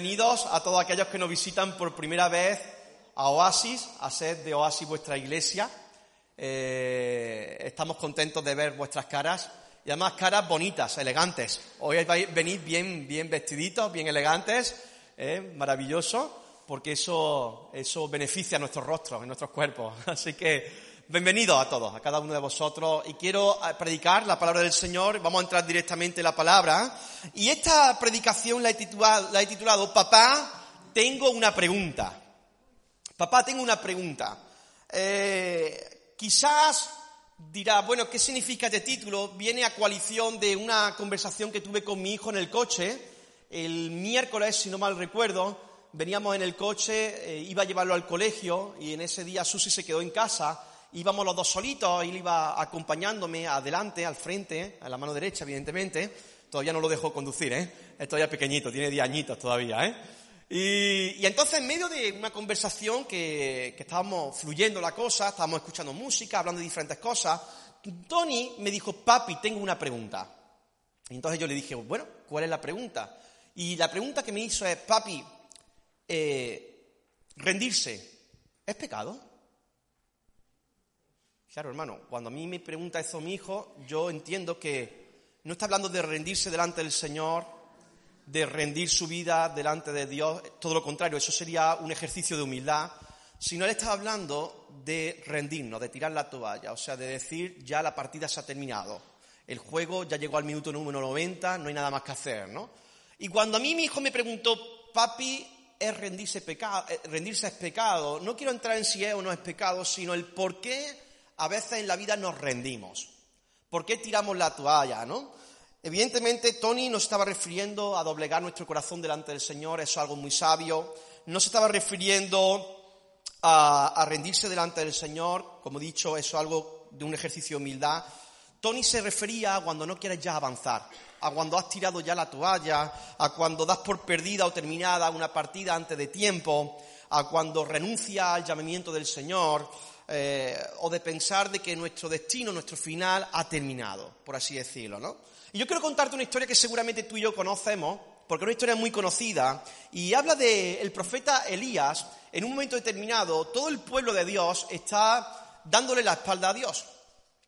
Bienvenidos a todos aquellos que nos visitan por primera vez a Oasis, a ser de Oasis vuestra iglesia. Eh, estamos contentos de ver vuestras caras y además caras bonitas, elegantes. Hoy venís bien, bien vestiditos, bien elegantes, eh, maravilloso, porque eso, eso beneficia a nuestros rostros, a nuestros cuerpos. Así que bienvenidos a todos, a cada uno de vosotros. Y quiero eh, predicar la palabra del Señor. Vamos a entrar directamente en la palabra. Y esta predicación la he titulado, la he titulado Papá, tengo una pregunta. Papá, tengo una pregunta. Eh, quizás dirá, bueno, ¿qué significa este título? Viene a coalición de una conversación que tuve con mi hijo en el coche el miércoles, si no mal recuerdo. Veníamos en el coche, eh, iba a llevarlo al colegio y en ese día Susi se quedó en casa íbamos los dos solitos, él iba acompañándome adelante, al frente, a la mano derecha, evidentemente. Todavía no lo dejó conducir, ¿eh? Es todavía pequeñito, tiene 10 añitos todavía, ¿eh? Y, entonces, en medio de una conversación que, que estábamos fluyendo la cosa, estábamos escuchando música, hablando de diferentes cosas, Tony me dijo, papi, tengo una pregunta. Y entonces yo le dije, bueno, ¿cuál es la pregunta? Y la pregunta que me hizo es, papi, eh, rendirse, ¿es pecado? Claro, hermano, cuando a mí me pregunta eso mi hijo, yo entiendo que no está hablando de rendirse delante del Señor, de rendir su vida delante de Dios, todo lo contrario, eso sería un ejercicio de humildad, sino él está hablando de rendirnos, de tirar la toalla, o sea, de decir ya la partida se ha terminado, el juego ya llegó al minuto número 90, no hay nada más que hacer, ¿no? Y cuando a mí mi hijo me preguntó, papi, ¿es rendirse, pecado, eh, rendirse es pecado? No quiero entrar en si es o no es pecado, sino el por qué a veces en la vida nos rendimos. ¿Por qué tiramos la toalla, no? Evidentemente, Tony no estaba refiriendo a doblegar nuestro corazón delante del Señor, eso es algo muy sabio. No se estaba refiriendo a, a rendirse delante del Señor, como he dicho, eso es algo de un ejercicio de humildad. Tony se refería a cuando no quieres ya avanzar, a cuando has tirado ya la toalla, a cuando das por perdida o terminada una partida antes de tiempo, a cuando renuncia al llamamiento del Señor, eh, o de pensar de que nuestro destino, nuestro final ha terminado, por así decirlo, ¿no? Y yo quiero contarte una historia que seguramente tú y yo conocemos, porque es una historia muy conocida, y habla del profeta Elías. En un momento determinado, todo el pueblo de Dios está dándole la espalda a Dios.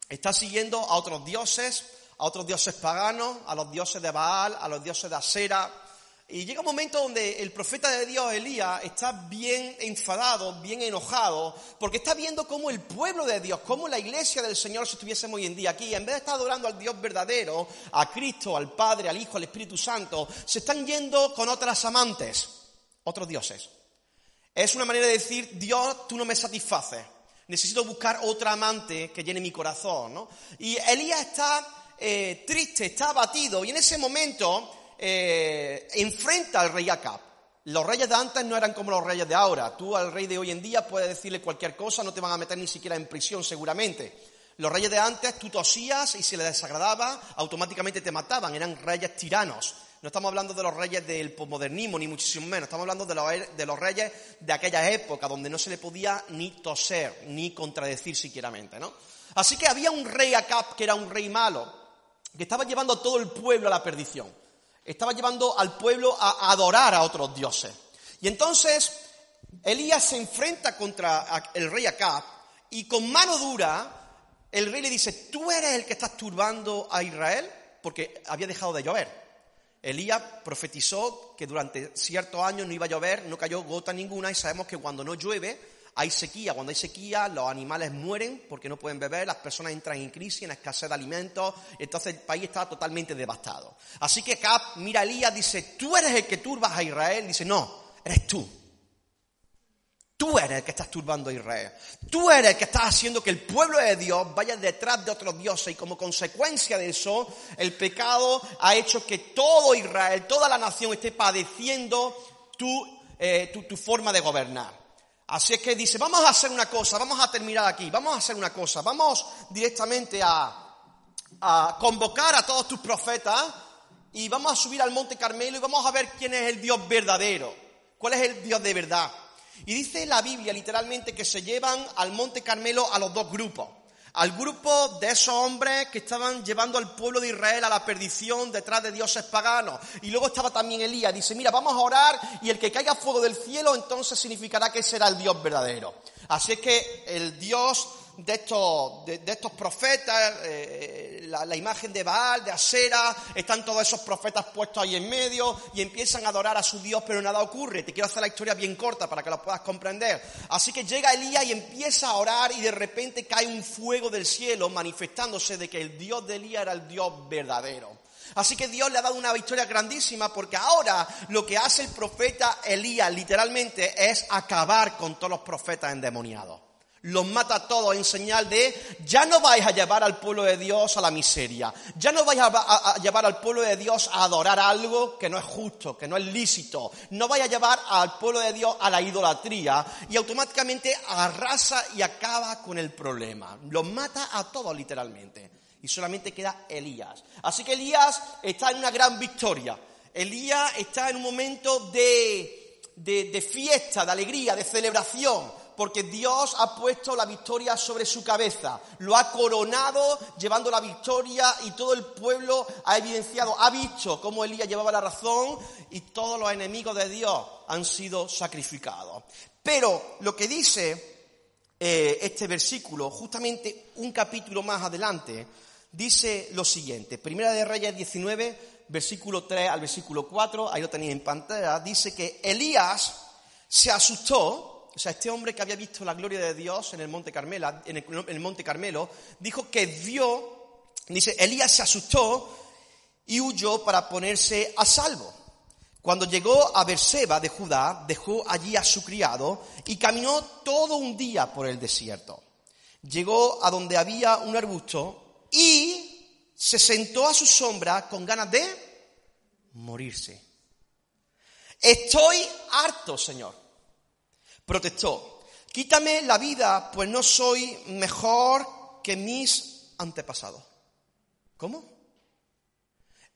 Está siguiendo a otros dioses, a otros dioses paganos, a los dioses de Baal, a los dioses de Asera, y llega un momento donde el profeta de Dios, Elías, está bien enfadado, bien enojado, porque está viendo cómo el pueblo de Dios, cómo la iglesia del Señor, si estuviésemos hoy en día aquí, en vez de estar adorando al Dios verdadero, a Cristo, al Padre, al Hijo, al Espíritu Santo, se están yendo con otras amantes, otros dioses. Es una manera de decir, Dios, tú no me satisfaces. Necesito buscar otra amante que llene mi corazón, ¿no? Y Elías está eh, triste, está abatido, y en ese momento eh, enfrenta al rey Acab. Los reyes de antes no eran como los reyes de ahora. Tú al rey de hoy en día puedes decirle cualquier cosa, no te van a meter ni siquiera en prisión seguramente. Los reyes de antes tú tosías y si les desagradaba, automáticamente te mataban. Eran reyes tiranos. No estamos hablando de los reyes del posmodernismo, ni muchísimo menos. Estamos hablando de los, reyes de aquella época, donde no se le podía ni toser, ni contradecir siquiera, ¿no? Así que había un rey Acab que era un rey malo, que estaba llevando todo el pueblo a la perdición. Estaba llevando al pueblo a adorar a otros dioses. Y entonces Elías se enfrenta contra el rey Acab y con mano dura el rey le dice, tú eres el que estás turbando a Israel porque había dejado de llover. Elías profetizó que durante ciertos años no iba a llover, no cayó gota ninguna y sabemos que cuando no llueve hay sequía. Cuando hay sequía, los animales mueren porque no pueden beber, las personas entran en crisis, en escasez de alimentos, entonces el país está totalmente devastado. Así que Cap mira a Elías, dice, tú eres el que turbas a Israel, dice, no, eres tú. Tú eres el que estás turbando a Israel. Tú eres el que estás haciendo que el pueblo de Dios vaya detrás de otros dioses y como consecuencia de eso, el pecado ha hecho que todo Israel, toda la nación esté padeciendo tu, eh, tu, tu forma de gobernar. Así es que dice, vamos a hacer una cosa, vamos a terminar aquí, vamos a hacer una cosa, vamos directamente a, convocar a todos tus profetas y vamos a subir al monte Carmelo y vamos a ver quién es el Dios verdadero, cuál es el Dios de verdad. Y dice la Biblia literalmente que se llevan al Monte Carmelo a los dos grupos. Al grupo de esos hombres que estaban llevando al pueblo de Israel a la perdición detrás de dioses paganos. Y luego estaba también Elías. Dice, mira, vamos a orar y el que caiga fuego del cielo entonces significará que será el Dios verdadero. Así es que el Dios de estos, de, estos profetas, eh, la, imagen de Baal, de Asera, están todos esos profetas puestos ahí en medio y empiezan a adorar a su Dios, pero nada ocurre. Te quiero hacer la historia bien corta para que la puedas comprender. Así que llega Elías y empieza a orar y de repente cae un fuego del cielo manifestándose de que el Dios de Elías era el Dios verdadero. Así que Dios le ha dado una victoria grandísima porque ahora lo que hace el profeta Elías literalmente es acabar con todos los profetas endemoniados los mata a todos en señal de ya no vais a llevar al pueblo de Dios a la miseria, ya no vais a, llevar al pueblo de Dios a adorar algo que no es justo, que no es lícito, no vais a llevar al pueblo de Dios a la idolatría. Y automáticamente arrasa y acaba con el problema, los mata a todos literalmente. Y solamente queda Elías. Así que Elías está en una gran victoria, Elías está en un momento de, de fiesta, de alegría, de celebración porque Dios ha puesto la victoria sobre su cabeza, lo ha coronado llevando la victoria y todo el pueblo ha evidenciado, ha visto cómo Elías llevaba la razón y todos los enemigos de Dios han sido sacrificados. Pero lo que dice eh, este versículo, justamente un capítulo más adelante, dice lo siguiente, Primera de Reyes 19, versículo 3 al versículo 4, ahí lo tenéis en pantalla, dice que Elías se asustó o sea, este hombre que había visto la gloria de Dios en el Monte Carmelo, dijo que vio, dice, Elías se asustó y huyó para ponerse a salvo. Cuando llegó a Berseba de Judá, dejó allí a su criado y caminó todo un día por el desierto. Llegó a donde había un arbusto y se sentó a su sombra con ganas de morirse. Estoy harto, Señor protestó, quítame la vida, pues no soy mejor que mis antepasados. ¿Cómo?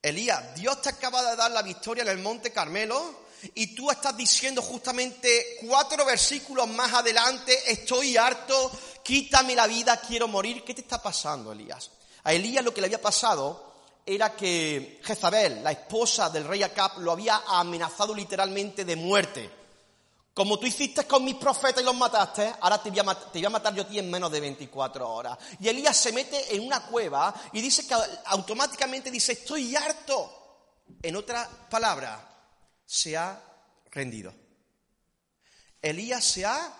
Elías, Dios te acaba de dar la victoria en el monte Carmelo y tú estás diciendo justamente cuatro versículos más adelante, estoy harto, quítame la vida, quiero morir. ¿Qué te está pasando, Elías? A Elías lo que le había pasado era que Jezabel, la esposa del rey Acab, lo había amenazado literalmente de muerte. Como tú hiciste con mis profetas y los mataste, ahora te voy, a matar, yo a ti en menos de 24 horas. Y Elías se mete en una cueva y dice que automáticamente dice, estoy harto. En otras palabras, se ha rendido. Elías se ha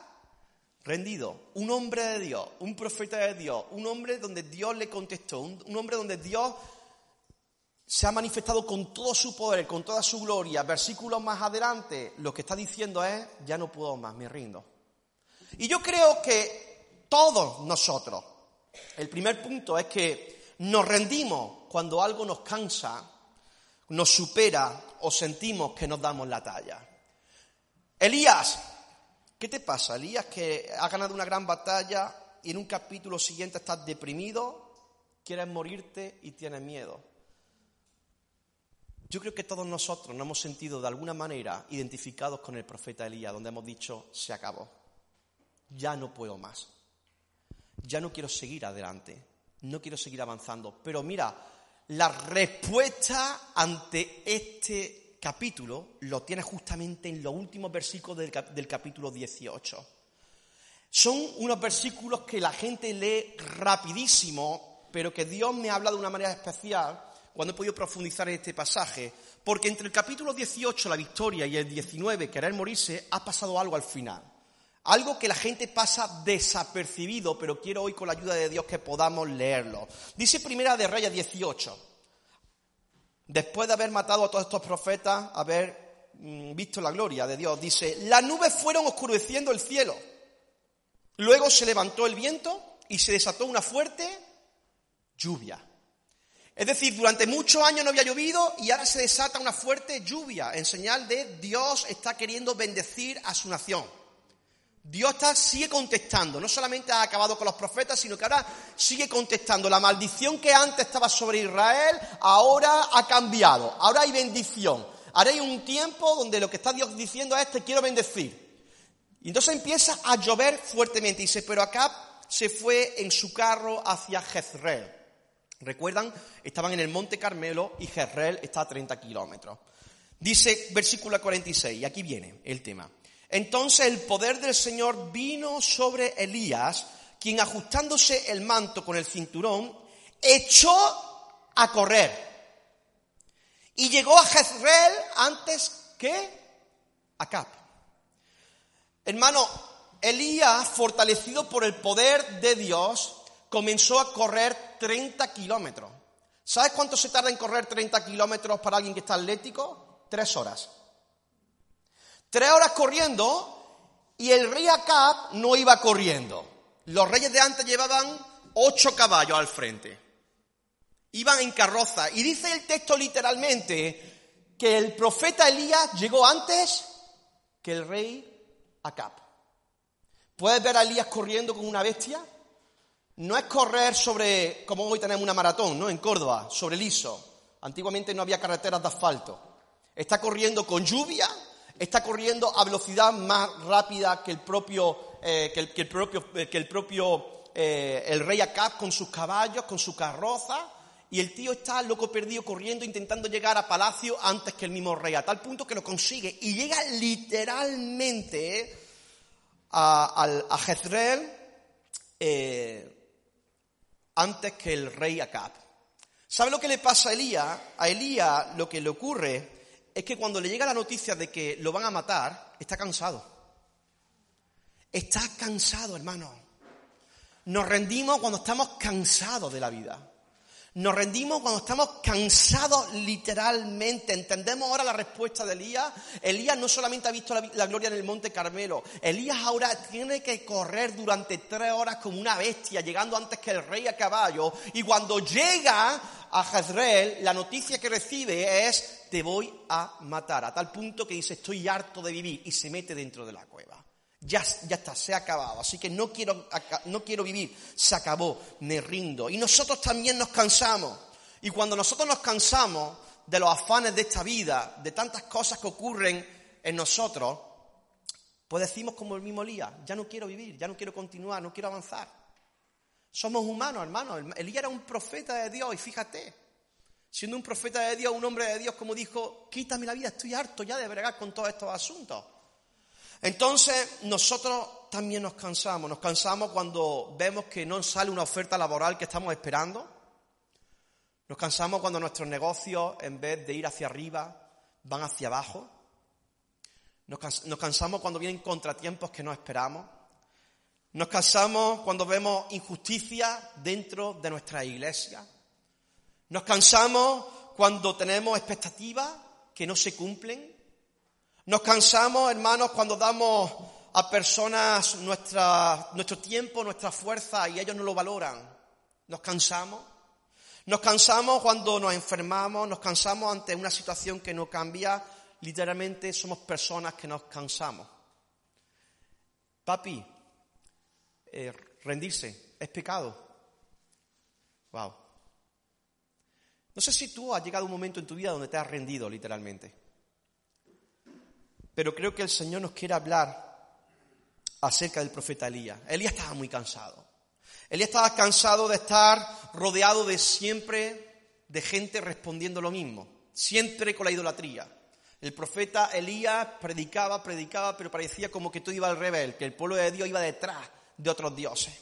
rendido. Un hombre de Dios, un profeta de Dios, un hombre donde Dios le contestó, un hombre donde Dios se ha manifestado con todo su poder, con toda su gloria. Versículos más adelante, lo que está diciendo es, ya no puedo más, me rindo. Y yo creo que todos nosotros, el primer punto es que nos rendimos cuando algo nos cansa, nos supera o sentimos que nos damos la talla. Elías, ¿qué te pasa? Elías que ha ganado una gran batalla y en un capítulo siguiente estás deprimido, quieres morirte y tienes miedo. Yo creo que todos nosotros nos hemos sentido de alguna manera identificados con el profeta Elías, donde hemos dicho, se acabó, ya no puedo más, ya no quiero seguir adelante, no quiero seguir avanzando. Pero mira, la respuesta ante este capítulo lo tiene justamente en los últimos versículos del, del capítulo 18. Son unos versículos que la gente lee rapidísimo, pero que Dios me habla de una manera especial cuando he podido profundizar en este pasaje, porque entre el capítulo 18, la victoria, y el 19, querer morirse, ha pasado algo al final. Algo que la gente pasa desapercibido, pero quiero hoy con la ayuda de Dios que podamos leerlo. Dice Primera de Reyes 18. Después de haber matado a todos estos profetas, haber mm, visto la gloria de Dios. Dice, las nubes fueron oscureciendo el cielo. Luego se levantó el viento y se desató una fuerte lluvia. Es decir, durante muchos años no había llovido y ahora se desata una fuerte lluvia en señal de Dios está queriendo bendecir a su nación. Dios está, sigue contestando, no solamente ha acabado con los profetas, sino que ahora sigue contestando. La maldición que antes estaba sobre Israel ahora ha cambiado, ahora hay bendición. Ahora hay un tiempo donde lo que está Dios diciendo es te quiero bendecir. Y entonces empieza a llover fuertemente. Y dice, pero acá se fue en su carro hacia Jezreel. Recuerdan, estaban en el Monte Carmelo y Jezreel está a 30 kilómetros. Dice versículo 46, y aquí viene el tema. Entonces el poder del Señor vino sobre Elías, quien ajustándose el manto con el cinturón, echó a correr. Y llegó a Jezreel antes que Acab. Hermano, Elías, fortalecido por el poder de Dios, comenzó a correr 30 kilómetros. ¿Sabes cuánto se tarda en correr 30 kilómetros para alguien que está atlético? Tres horas. Tres horas corriendo y el rey Acab no iba corriendo. Los reyes de antes llevaban ocho caballos al frente. Iban en carroza. Y dice el texto literalmente que el profeta Elías llegó antes que el rey Acab. ¿Puedes ver a Elías corriendo con una bestia? No es correr sobre, como hoy tenemos una maratón, ¿no? En Córdoba, sobre liso. Antiguamente no había carreteras de asfalto. Está corriendo con lluvia, está corriendo a velocidad más rápida que el propio, eh, que, el, propio, eh, que el propio, eh, el rey Acab con sus caballos, con su carroza. Y el tío está loco perdido corriendo, intentando llegar a palacio antes que el mismo rey, a tal punto que lo consigue. Y llega literalmente a, a, Jezreel, antes que el rey Acab. ¿Sabe lo que le pasa a Elías? A Elías lo que le ocurre es que cuando le llega la noticia de que lo van a matar, está cansado. Está cansado, hermano. Nos rendimos cuando estamos cansados de la vida. Nos rendimos cuando estamos cansados literalmente. Entendemos ahora la respuesta de Elías. Elías no solamente ha visto la, gloria en el monte Carmelo. Elías ahora tiene que correr durante tres horas como una bestia, llegando antes que el rey a caballo. Y cuando llega a Jezreel, la noticia que recibe es, te voy a matar. A tal punto que dice, estoy harto de vivir. Y se mete dentro de la cueva. Ya, ya está, se ha acabado. Así que no quiero, no quiero vivir. Se acabó, me rindo. Y nosotros también nos cansamos. Y cuando nosotros nos cansamos de los afanes de esta vida, de tantas cosas que ocurren en nosotros, pues decimos como el mismo Elías, ya no quiero vivir, ya no quiero continuar, no quiero avanzar. Somos humanos, hermanos. Elías era un profeta de Dios y fíjate, siendo un profeta de Dios, un hombre de Dios, como dijo, quítame la vida, estoy harto ya de bregar con todos estos asuntos. Entonces nosotros también nos cansamos, nos cansamos cuando vemos que no sale una oferta laboral que estamos esperando. Nos cansamos cuando nuestros negocios, en vez de ir hacia arriba, van hacia abajo. Nos cansamos cuando vienen contratiempos que no esperamos. Nos cansamos cuando vemos injusticia dentro de nuestra iglesia. Nos cansamos cuando tenemos expectativas que no se cumplen. Nos cansamos, hermanos, cuando damos a personas nuestro tiempo, nuestra fuerza y ellos no lo valoran. Nos cansamos. Nos cansamos cuando nos enfermamos, nos cansamos ante una situación que no cambia. Literalmente somos personas que nos cansamos. Papi, eh, rendirse es pecado. Wow. No sé si tú has llegado a un momento en tu vida donde te has rendido literalmente. Pero creo que el Señor nos quiere hablar acerca del profeta Elías. Elías estaba muy cansado. Elías estaba cansado de estar rodeado de siempre de gente respondiendo lo mismo, siempre con la idolatría. El profeta Elías predicaba, predicaba, pero parecía como que todo iba al revés, que el pueblo de Dios iba detrás de otros dioses.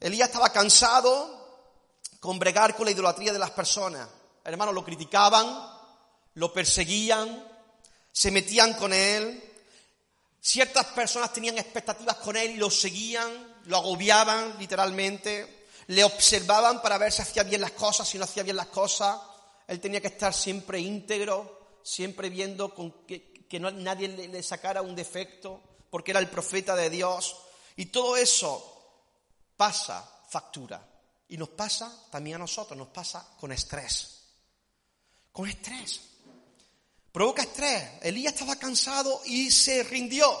Elías estaba cansado con bregar con la idolatría de las personas. Hermanos, lo criticaban, lo perseguían, se metían con él. Ciertas personas tenían expectativas con él y lo seguían, lo agobiaban literalmente, le observaban para ver si hacía bien las cosas, si no hacía bien las cosas. Él tenía que estar siempre íntegro, siempre viendo con qué, que no, nadie le sacara un defecto, porque era el profeta de Dios. Y todo eso pasa factura. Y nos pasa también a nosotros, nos pasa con estrés. Con estrés. Provoca estrés. Elías estaba cansado y se rindió.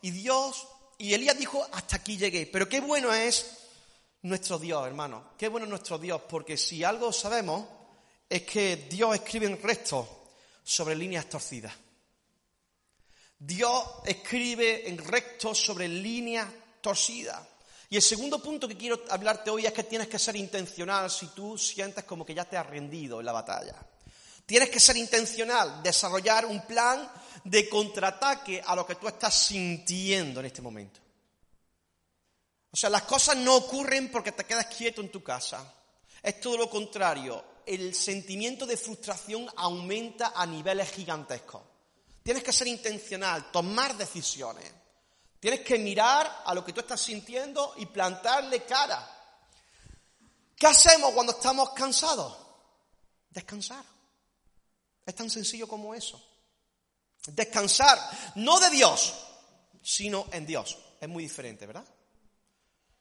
Y Dios, y Elías dijo, hasta aquí llegué. Pero qué bueno es nuestro Dios, hermano. Qué bueno es nuestro Dios, porque si algo sabemos es que Dios escribe en recto sobre líneas torcidas. Dios escribe en recto sobre líneas torcidas. Y el segundo punto que quiero hablarte hoy es que tienes que ser intencional si tú sientes como que ya te has rendido en la batalla. Tienes que ser intencional, desarrollar un plan de contraataque a lo que tú estás sintiendo en este momento. O sea, las cosas no ocurren porque te quedas quieto en tu casa. Es todo lo contrario. El sentimiento de frustración aumenta a niveles gigantescos. Tienes que ser intencional, tomar decisiones. Tienes que mirar a lo que tú estás sintiendo y plantarle cara. ¿Qué hacemos cuando estamos cansados? Descansar. Es tan sencillo como eso. Descansar, no de Dios, sino en Dios. Es muy diferente, ¿verdad?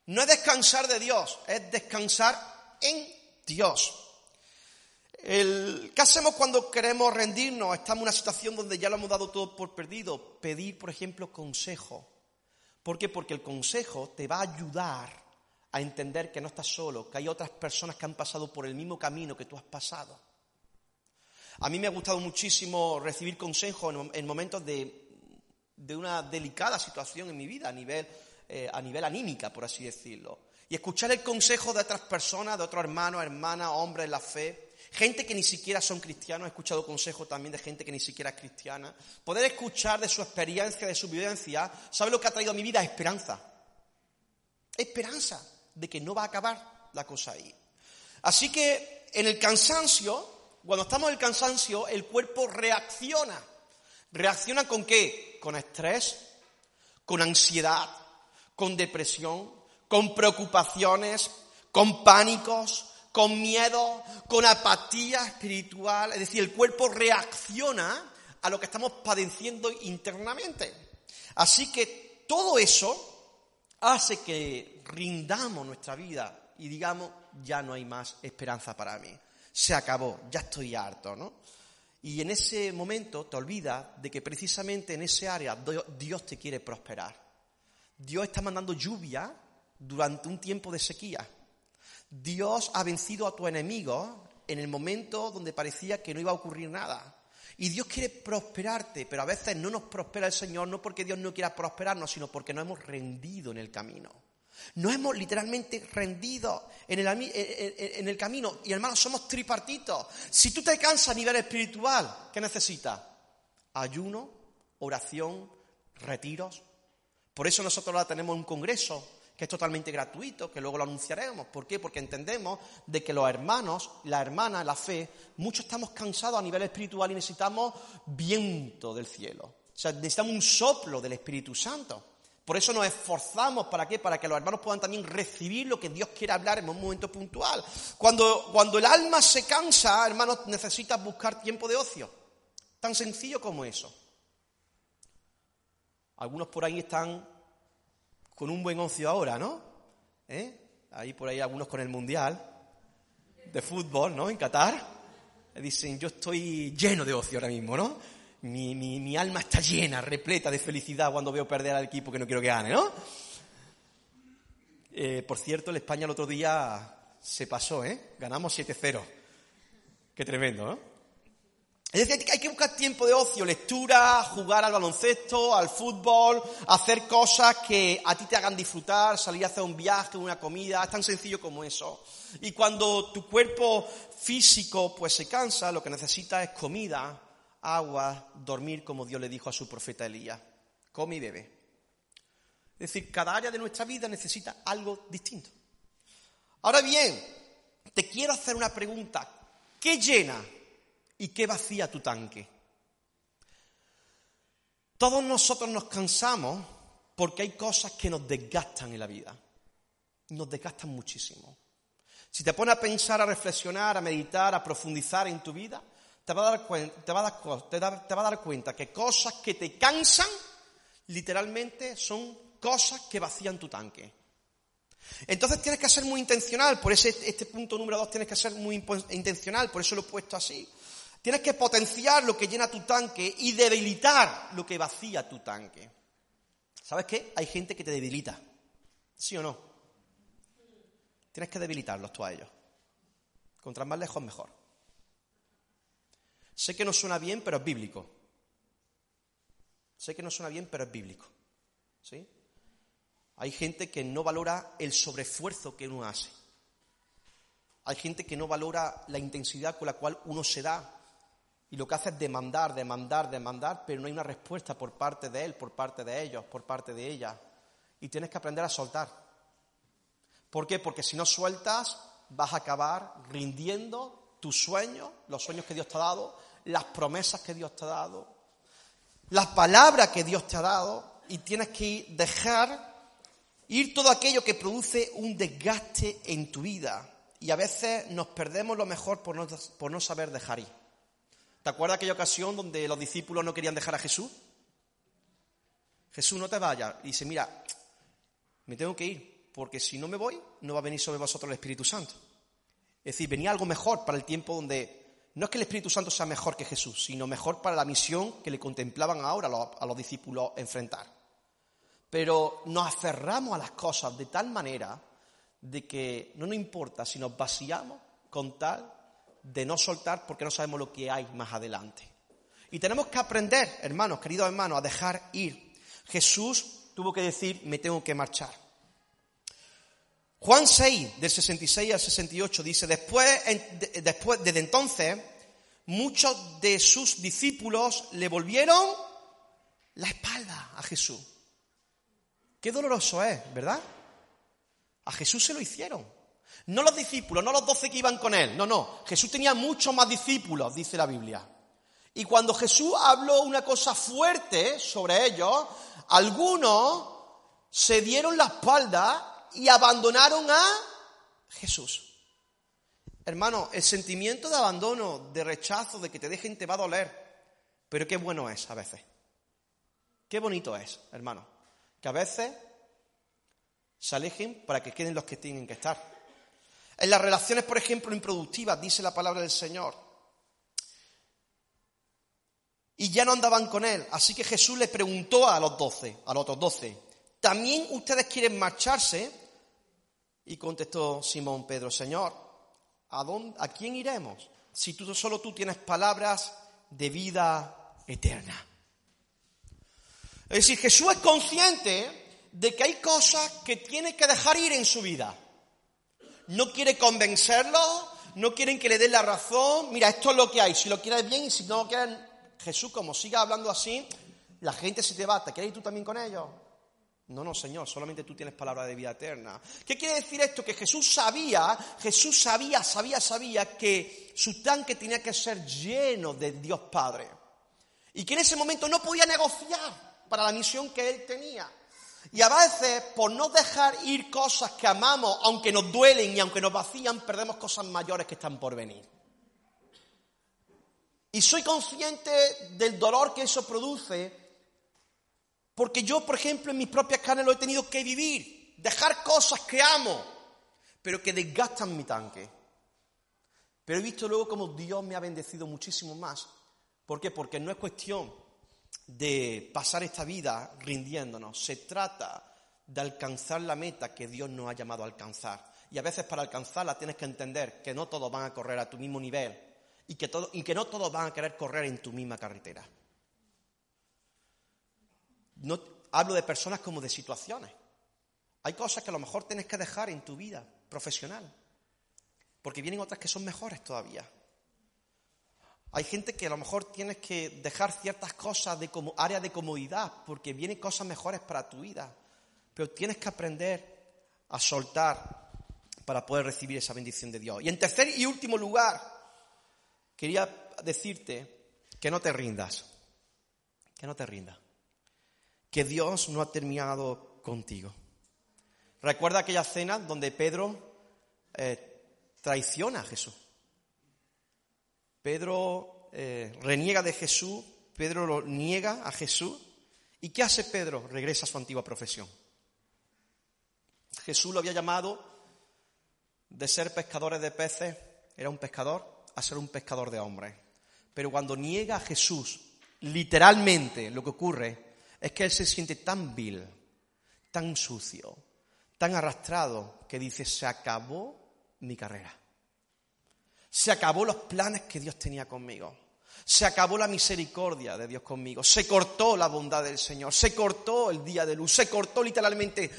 No es descansar de Dios, es descansar en Dios. El, ¿Qué hacemos cuando queremos rendirnos? Estamos en una situación donde ya lo hemos dado todo por perdido. Pedir, por ejemplo, consejo. ¿Por qué? Porque el consejo te va a ayudar a entender que no estás solo, que hay otras personas que han pasado por el mismo camino que tú has pasado. A mí me ha gustado muchísimo recibir consejo en, momentos de, una delicada situación en mi vida, a nivel, eh, a nivel anímica, por así decirlo. Y escuchar el consejo de otras personas, de otros hermanos, hermanas, hombres en la fe, gente que ni siquiera son cristianos, he escuchado consejos también de gente que ni siquiera es cristiana. Poder escuchar de su experiencia, de su vivencia, ¿sabe lo que ha traído a mi vida? Esperanza. Esperanza de que no va a acabar la cosa ahí. Así que en el cansancio, cuando estamos en el cansancio, el cuerpo reacciona. ¿Reacciona con qué? Con estrés, con ansiedad, con depresión, con preocupaciones, con pánicos, con miedo, con apatía espiritual. Es decir, el cuerpo reacciona a lo que estamos padeciendo internamente. Así que todo eso hace que rindamos nuestra vida y digamos, ya no hay más esperanza para mí se acabó, ya estoy harto, ¿no? Y en ese momento te olvidas de que precisamente en ese área Dios te quiere prosperar. Dios está mandando lluvia durante un tiempo de sequía. Dios ha vencido a tu enemigo en el momento donde parecía que no iba a ocurrir nada. Y Dios quiere prosperarte, pero a veces no nos prospera el Señor no porque Dios no quiera prosperarnos, sino porque nos hemos rendido en el camino. Nos hemos literalmente rendido en el, camino. Y hermanos, somos tripartitos. Si tú te cansas a nivel espiritual, ¿qué necesitas? Ayuno, oración, retiros. Por eso nosotros ahora tenemos un congreso que es totalmente gratuito, que luego lo anunciaremos. ¿Por qué? Porque entendemos de que los hermanos, la hermana, la fe, muchos estamos cansados a nivel espiritual y necesitamos viento del cielo. O sea, necesitamos un soplo del Espíritu Santo. Por eso nos esforzamos, ¿para qué? Para que los hermanos puedan también recibir lo que Dios quiere hablar en un momento puntual. Cuando, cuando el alma se cansa, hermanos, necesitas buscar tiempo de ocio. Tan sencillo como eso. Algunos por ahí están con un buen ocio ahora, ¿no? ¿Eh? Ahí por ahí algunos con el Mundial de fútbol, ¿no? En Qatar. Dicen, yo estoy lleno de ocio ahora mismo, ¿no? Mi, mi, alma está llena, repleta de felicidad cuando veo perder al equipo que no quiero que gane, ¿no? Eh, por cierto, el España el otro día se pasó, ¿eh? Ganamos 7-0. Qué tremendo, ¿no? Es decir, hay que buscar tiempo de ocio, lectura, jugar al baloncesto, al fútbol, hacer cosas que a ti te hagan disfrutar, salir a hacer un viaje, una comida, es tan sencillo como eso. Y cuando tu cuerpo físico pues se cansa, lo que necesita es comida, agua, dormir como Dios le dijo a su profeta Elías. Come y bebe. Es decir, cada área de nuestra vida necesita algo distinto. Ahora bien, te quiero hacer una pregunta. ¿Qué llena y qué vacía tu tanque? Todos nosotros nos cansamos porque hay cosas que nos desgastan en la vida. Nos desgastan muchísimo. Si te pones a pensar, a reflexionar, a meditar, a profundizar en tu vida, te vas a dar, te vas a dar te vas a dar cuenta que cosas que te cansan, literalmente son cosas que vacían tu tanque. Entonces tienes que ser muy intencional, por ese este punto número dos tienes que ser muy intencional, por eso lo he puesto así. Tienes que potenciar lo que llena tu tanque y debilitar lo que vacía tu tanque. ¿Sabes qué? Hay gente que te debilita. ¿Sí o no? Tienes que debilitarlos tú a ellos. Contra más lejos, mejor. Sé que no suena bien, pero es bíblico. Sé que no suena bien, pero es bíblico. ¿Sí? Hay gente que no valora el sobreesfuerzo que uno hace. Hay gente que no valora la intensidad con la cual uno se da. Y lo que hace es demandar, demandar, demandar, pero no hay una respuesta por parte de él, por parte de ellos, por parte de ella. Y tienes que aprender a soltar. ¿Por qué? Porque si no sueltas, vas a acabar rindiendo tus sueños, los sueños que Dios te ha dado, las promesas que Dios te ha dado, las palabras que Dios te ha dado, y tienes que dejar ir todo aquello que produce un desgaste en tu vida. Y a veces nos perdemos lo mejor por no, por no saber dejar ir. ¿Te acuerdas aquella ocasión donde los discípulos no querían dejar a Jesús? Jesús, no te vayas. Y dice, mira, me tengo que ir, porque si no me voy, no va a venir sobre vosotros el Espíritu Santo. Es decir, venía algo mejor para el tiempo donde no es que el Espíritu Santo sea mejor que Jesús, sino mejor para la misión que le contemplaban ahora a los, discípulos enfrentar. Pero nos aferramos a las cosas de tal manera de que no nos importa si nos vaciamos con tal de no soltar porque no sabemos lo que hay más adelante. Y tenemos que aprender, hermanos, queridos hermanos, a dejar ir. Jesús tuvo que decir, me tengo que marchar. Juan 6, del 66 al 68, dice, después, después, desde entonces, muchos de sus discípulos le volvieron la espalda a Jesús. Qué doloroso es, ¿verdad? A Jesús se lo hicieron. No los discípulos, no los doce que iban con él. No, no. Jesús tenía muchos más discípulos, dice la Biblia. Y cuando Jesús habló una cosa fuerte sobre ellos, algunos se dieron la espalda y abandonaron a Jesús. Hermano, el sentimiento de abandono, de rechazo, de que te dejen, te va a doler. Pero qué bueno es a veces. Qué bonito es, hermano. Que a veces se alejen para que queden los que tienen que estar. En las relaciones, por ejemplo, improductivas, dice la palabra del Señor. Y ya no andaban con él. Así que Jesús le preguntó a los doce, a los otros doce, ¿también ustedes quieren marcharse? Y contestó Simón Pedro, Señor, ¿a, dónde, ¿a quién iremos? Si tú solo tú tienes palabras de vida eterna. Es decir, Jesús es consciente de que hay cosas que tiene que dejar ir en su vida. No quiere convencerlos, no quieren que le den la razón. Mira, esto es lo que hay. Si lo quieres bien y si no lo quieres, Jesús, como siga hablando así, la gente se te va. ¿Te quieres ir tú también con ellos? No, no, Señor, solamente tú tienes palabra de vida eterna. ¿Qué quiere decir esto? Que Jesús sabía, Jesús sabía, sabía, sabía que su tanque tenía que ser lleno de Dios Padre. Y que en ese momento no podía negociar para la misión que él tenía. Y a veces, por no dejar ir cosas que amamos, aunque nos duelen y aunque nos vacían, perdemos cosas mayores que están por venir. Y soy consciente del dolor que eso produce, porque yo, por ejemplo, en mis propias carnes lo he tenido que vivir. Dejar cosas que amo, pero que desgastan mi tanque. Pero he visto luego como Dios me ha bendecido muchísimo más. ¿Por qué? Porque no es cuestión de pasar esta vida rindiéndonos. Se trata de alcanzar la meta que Dios nos ha llamado a alcanzar. Y a veces para alcanzarla tienes que entender que no todos van a correr a tu mismo nivel y que, y que no todos van a querer correr en tu misma carretera. No hablo de personas como de situaciones. Hay cosas que a lo mejor tienes que dejar en tu vida profesional, porque vienen otras que son mejores todavía. Hay gente que a lo mejor tienes que dejar ciertas cosas de como área de comodidad, porque vienen cosas mejores para tu vida. Pero tienes que aprender a soltar para poder recibir esa bendición de Dios. Y en tercer y último lugar, quería decirte que no te rindas, que no te rindas, que Dios no ha terminado contigo. Recuerda aquella cena donde Pedro eh, traiciona a Jesús. Pedro eh, reniega de Jesús, Pedro lo niega a Jesús. ¿Y qué hace Pedro? Regresa a su antigua profesión. Jesús lo había llamado de ser pescadores de peces, era un pescador, a ser un pescador de hombres. Pero cuando niega a Jesús, literalmente lo que ocurre es que él se siente tan vil, tan sucio, tan arrastrado, que dice, se acabó mi carrera. Se acabó los planes que Dios tenía conmigo. Se acabó la misericordia de Dios conmigo. Se cortó la bondad del Señor. Se cortó el día de luz. Se cortó literalmente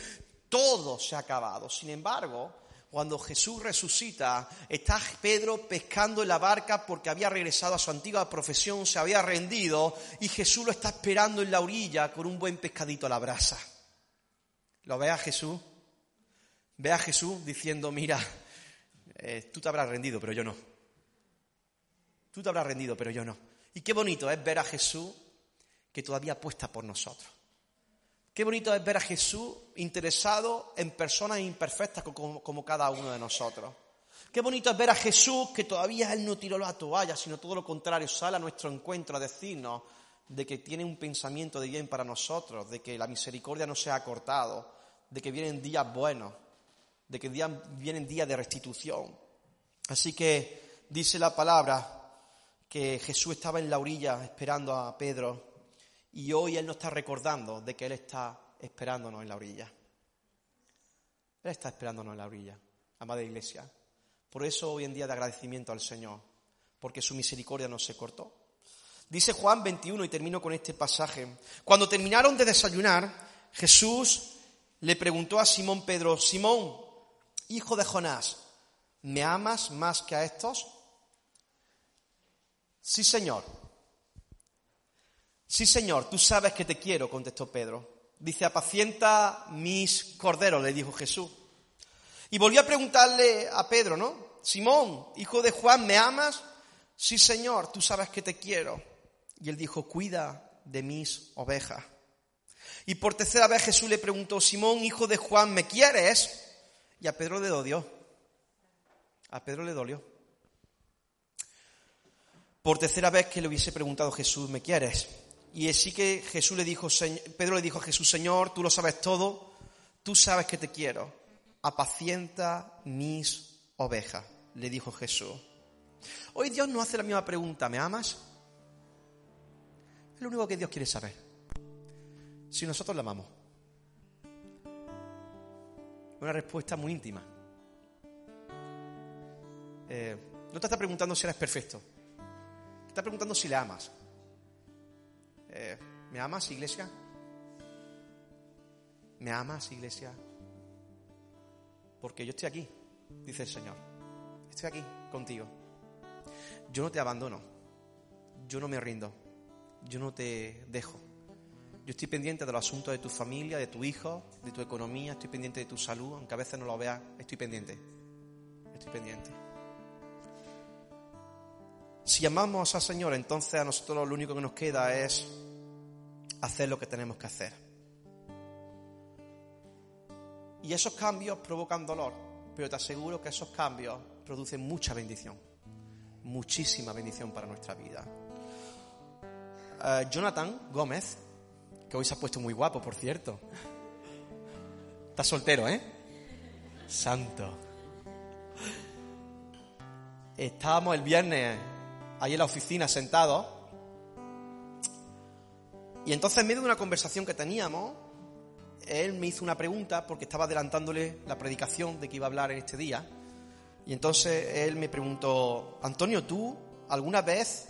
todo se ha acabado. Sin embargo, cuando Jesús resucita, está Pedro pescando en la barca porque había regresado a su antigua profesión, se había rendido y Jesús lo está esperando en la orilla con un buen pescadito a la brasa. ¿Lo ve a Jesús? Ve a Jesús diciendo, mira, eh, tú te habrás rendido, pero yo no. Tú te habrás rendido, pero yo no. Y qué bonito es ver a Jesús que todavía apuesta por nosotros. Qué bonito es ver a Jesús interesado en personas imperfectas como, cada uno de nosotros. Qué bonito es ver a Jesús que todavía Él no tiró la toalla, sino todo lo contrario, sale a nuestro encuentro a decirnos de que tiene un pensamiento de bien para nosotros, de que la misericordia no se ha cortado, de que vienen días buenos, de que vienen días de restitución. Así que dice la palabra que Jesús estaba en la orilla esperando a Pedro y hoy Él nos está recordando de que Él está esperándonos en la orilla. Él está esperándonos en la orilla, amada iglesia. Por eso hoy en día de agradecimiento al Señor, porque su misericordia no se cortó. Dice Juan 21, y termino con este pasaje. Cuando terminaron de desayunar, Jesús le preguntó a Simón Pedro, Simón, hijo de Jonás, ¿me amas más que a estos? Sí, Señor. Sí, Señor, tú sabes que te quiero, contestó Pedro. Dice, apacienta mis corderos, le dijo Jesús. Y volvió a preguntarle a Pedro, ¿no? Simón, hijo de Juan, ¿me amas? Sí, Señor, tú sabes que te quiero. Y él dijo, cuida de mis ovejas. Y por tercera vez Jesús le preguntó, Simón, hijo de Juan, ¿me quieres? Y a Pedro le dolió. A Pedro le dolió. Por tercera vez que le hubiese preguntado Jesús, ¿me quieres? Y así que Jesús le dijo, Pedro le dijo a Jesús, Señor, tú lo sabes todo, tú sabes que te quiero. Apacienta mis ovejas, le dijo Jesús. Hoy Dios no hace la misma pregunta, ¿me amas? Es lo único que Dios quiere saber. Si nosotros le amamos. Una respuesta muy íntima. Eh, no te está preguntando si eres perfecto. Te está preguntando si le amas. Eh, ¿Me amas, iglesia? ¿Me amas, iglesia? Porque yo estoy aquí, dice el Señor. Estoy aquí contigo. Yo no te abandono. Yo no me rindo. Yo no te dejo. Yo estoy pendiente de los asuntos de tu familia, de tu hijo, de tu economía, estoy pendiente de tu salud, aunque a veces no lo veas, estoy pendiente. Estoy pendiente. Si amamos al Señor, entonces a nosotros lo único que nos queda es hacer lo que tenemos que hacer. Y esos cambios provocan dolor, pero te aseguro que esos cambios producen mucha bendición, muchísima bendición para nuestra vida. Eh, Jonathan Gómez que hoy se ha puesto muy guapo, por cierto. Está soltero, ¿eh? Santo. Estábamos el viernes ahí en la oficina sentados. Y entonces, en medio de una conversación que teníamos, él me hizo una pregunta porque estaba adelantándole la predicación de que iba a hablar en este día. Y entonces él me preguntó, Antonio, ¿tú alguna vez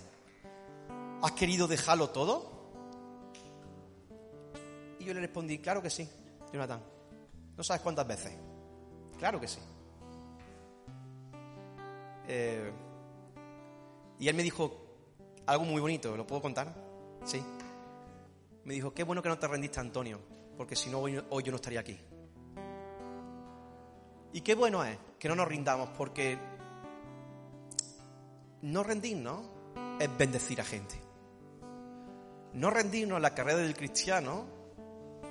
has querido dejarlo todo? Y yo le respondí, claro que sí, Jonathan. No sabes cuántas veces. Claro que sí. Eh, y él me dijo algo muy bonito, ¿lo puedo contar? Sí. Me dijo, qué bueno que no te rendiste, Antonio, porque si no, hoy, yo no estaría aquí. Y qué bueno es que no nos rindamos, porque no rendirnos es bendecir a gente. No rendirnos en la carrera del cristiano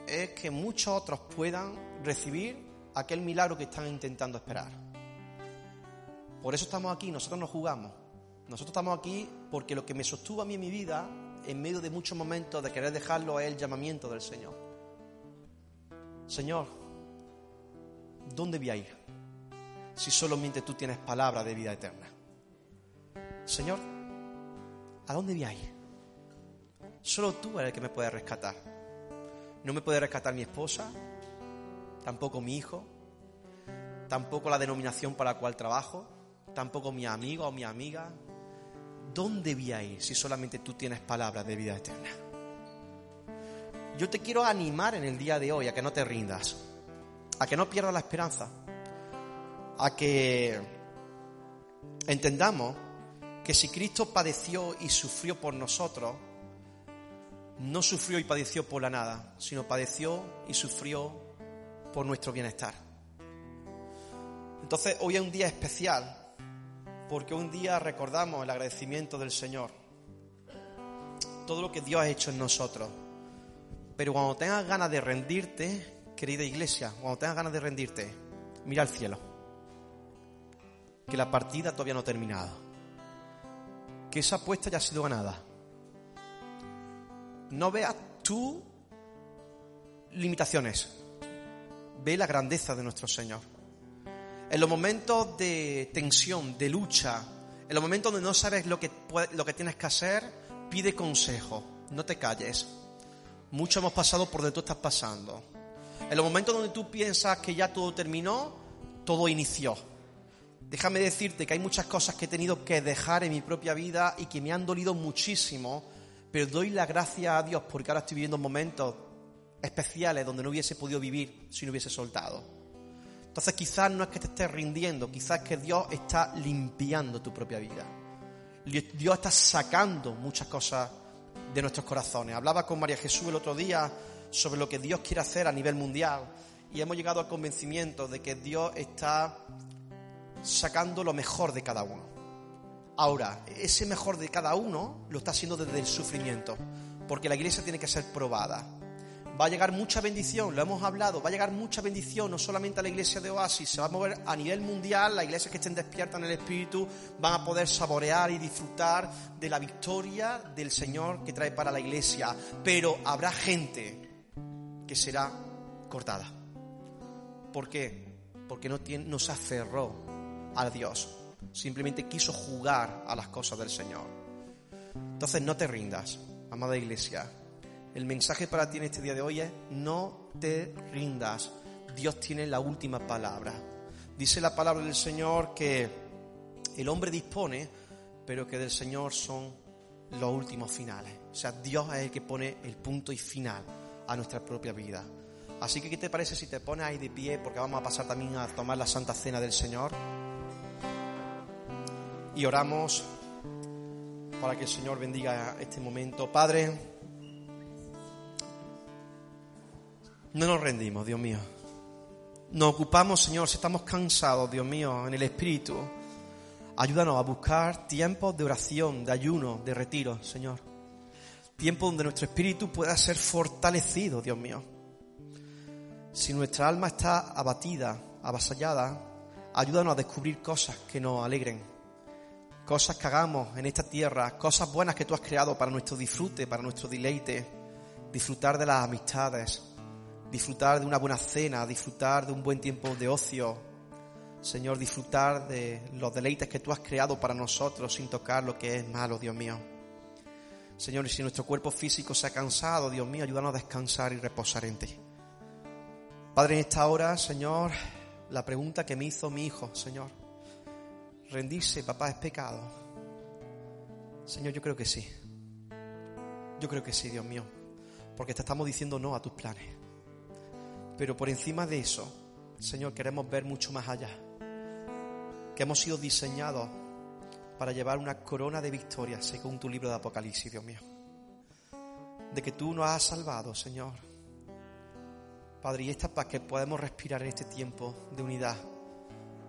es que muchos otros puedan recibir aquel milagro que están intentando esperar. Por eso estamos aquí, nosotros nos jugamos Nosotros estamos aquí porque lo que me sostuvo a mí en mi vida, en medio de muchos momentos de querer dejarlo, es el llamamiento del Señor. Señor, ¿dónde voy a ir? Si solamente tú tienes palabra de vida eterna. Señor, ¿a dónde voy a ir? Solo tú eres el que me puede rescatar. No me puede rescatar mi esposa, tampoco mi hijo, tampoco la denominación para la cual trabajo, tampoco mi amigo o mi amiga. ¿Dónde voy a ir si solamente tú tienes palabras de vida eterna? Yo te quiero animar en el día de hoy a que no te rindas, a que no pierdas la esperanza, a que entendamos que si Cristo padeció y sufrió por nosotros, no sufrió y padeció por la nada, sino padeció y sufrió por nuestro bienestar. Entonces hoy es un día especial porque un día recordamos el agradecimiento del Señor, todo lo que Dios ha hecho en nosotros. Pero cuando tengas ganas de rendirte, querida iglesia, cuando tengas ganas de rendirte, mira al cielo, que la partida todavía no ha terminado, que esa apuesta ya ha sido ganada. No veas tú limitaciones, ve la grandeza de nuestro Señor. En los momentos de tensión, de lucha, en los momentos donde no sabes lo que, lo que tienes que hacer, pide consejo, no te calles. Mucho hemos pasado por donde tú estás pasando. En los momentos donde tú piensas que ya todo terminó, todo inició. Déjame decirte que hay muchas cosas que he tenido que dejar en mi propia vida y que me han dolido muchísimo, pero doy la gracia a Dios porque ahora estoy viviendo momentos especiales donde no hubiese podido vivir si no hubiese soltado. Entonces quizás no es que te estés rindiendo, quizás que Dios está limpiando tu propia vida. Dios está sacando muchas cosas de nuestros corazones. Hablaba con María Jesús el otro día sobre lo que Dios quiere hacer a nivel mundial y hemos llegado al convencimiento de que Dios está sacando lo mejor de cada uno. Ahora, ese mejor de cada uno lo está haciendo desde el sufrimiento, porque la iglesia tiene que ser probada va a llegar mucha bendición, lo hemos hablado, va a llegar mucha bendición, no solamente a la iglesia de Oasis, se va a mover a nivel mundial, las iglesias que estén despiertas en el Espíritu van a poder saborear y disfrutar de la victoria del Señor que trae para la iglesia, pero habrá gente que será cortada. ¿Por qué? Porque no, se aferró a Dios, simplemente quiso jugar a las cosas del Señor. Entonces no te rindas, amada iglesia, el mensaje para ti en este día de hoy es, no te rindas. Dios tiene la última palabra. Dice la palabra del Señor que el hombre dispone, pero que del Señor son los últimos finales. O sea, Dios es el que pone el punto y final a nuestra propia vida. Así que, ¿qué te parece si te pones ahí de pie? Porque vamos a pasar también a tomar la Santa Cena del Señor. Y oramos para que el Señor bendiga este momento. Padre, No nos rendimos, Dios mío. Nos ocupamos, Señor, si estamos cansados, Dios mío, en el Espíritu. Ayúdanos a buscar tiempos de oración, de ayuno, de retiro, Señor. Tiempo donde nuestro espíritu pueda ser fortalecido, Dios mío. Si nuestra alma está abatida, avasallada, ayúdanos a descubrir cosas que nos alegren. Cosas que hagamos en esta tierra, cosas buenas que tú has creado para nuestro disfrute, para nuestro deleite. Disfrutar de las amistades, disfrutar de una buena cena, disfrutar de un buen tiempo de ocio. Señor, disfrutar de los deleites que tú has creado para nosotros sin tocar lo que es malo, Dios mío. Señor, y si nuestro cuerpo físico se ha cansado, Dios mío, ayúdanos a descansar y reposar en ti. Padre, en esta hora, Señor, la pregunta que me hizo mi hijo, Señor, rendirse, papá, es pecado. Señor, yo creo que sí. Yo creo que sí, Dios mío, porque te estamos diciendo no a tus planes. Pero por encima de eso, Señor, queremos ver mucho más allá. Que hemos sido diseñados para llevar una corona de victoria, según tu libro de Apocalipsis, Dios mío. De que tú nos has salvado, Señor. Padre, y esta paz que podemos respirar en este tiempo de unidad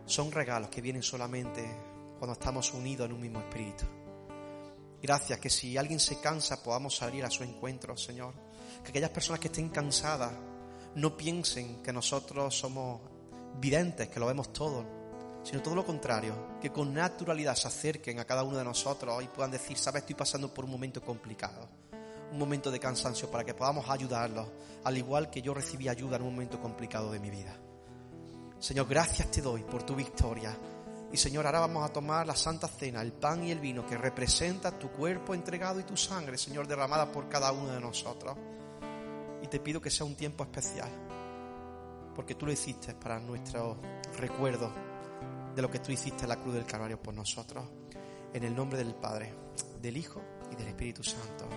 son regalos que vienen solamente cuando estamos unidos en un mismo espíritu. Gracias que si alguien se cansa podamos salir a su encuentro, Señor. Que aquellas personas que estén cansadas no piensen que nosotros somos videntes, que lo vemos todo, sino todo lo contrario, que con naturalidad se acerquen a cada uno de nosotros y puedan decir, sabes, estoy pasando por un momento complicado, un momento de cansancio, para que podamos ayudarlos, al igual que yo recibí ayuda en un momento complicado de mi vida. Señor, gracias te doy por tu victoria. Y Señor, ahora vamos a tomar la Santa Cena, el pan y el vino que representa tu cuerpo entregado y tu sangre, Señor, derramada por cada uno de nosotros. Te pido que sea un tiempo especial, porque tú lo hiciste para nuestro recuerdo de lo que tú hiciste en la cruz del Calvario por nosotros. En el nombre del Padre, del Hijo y del Espíritu Santo.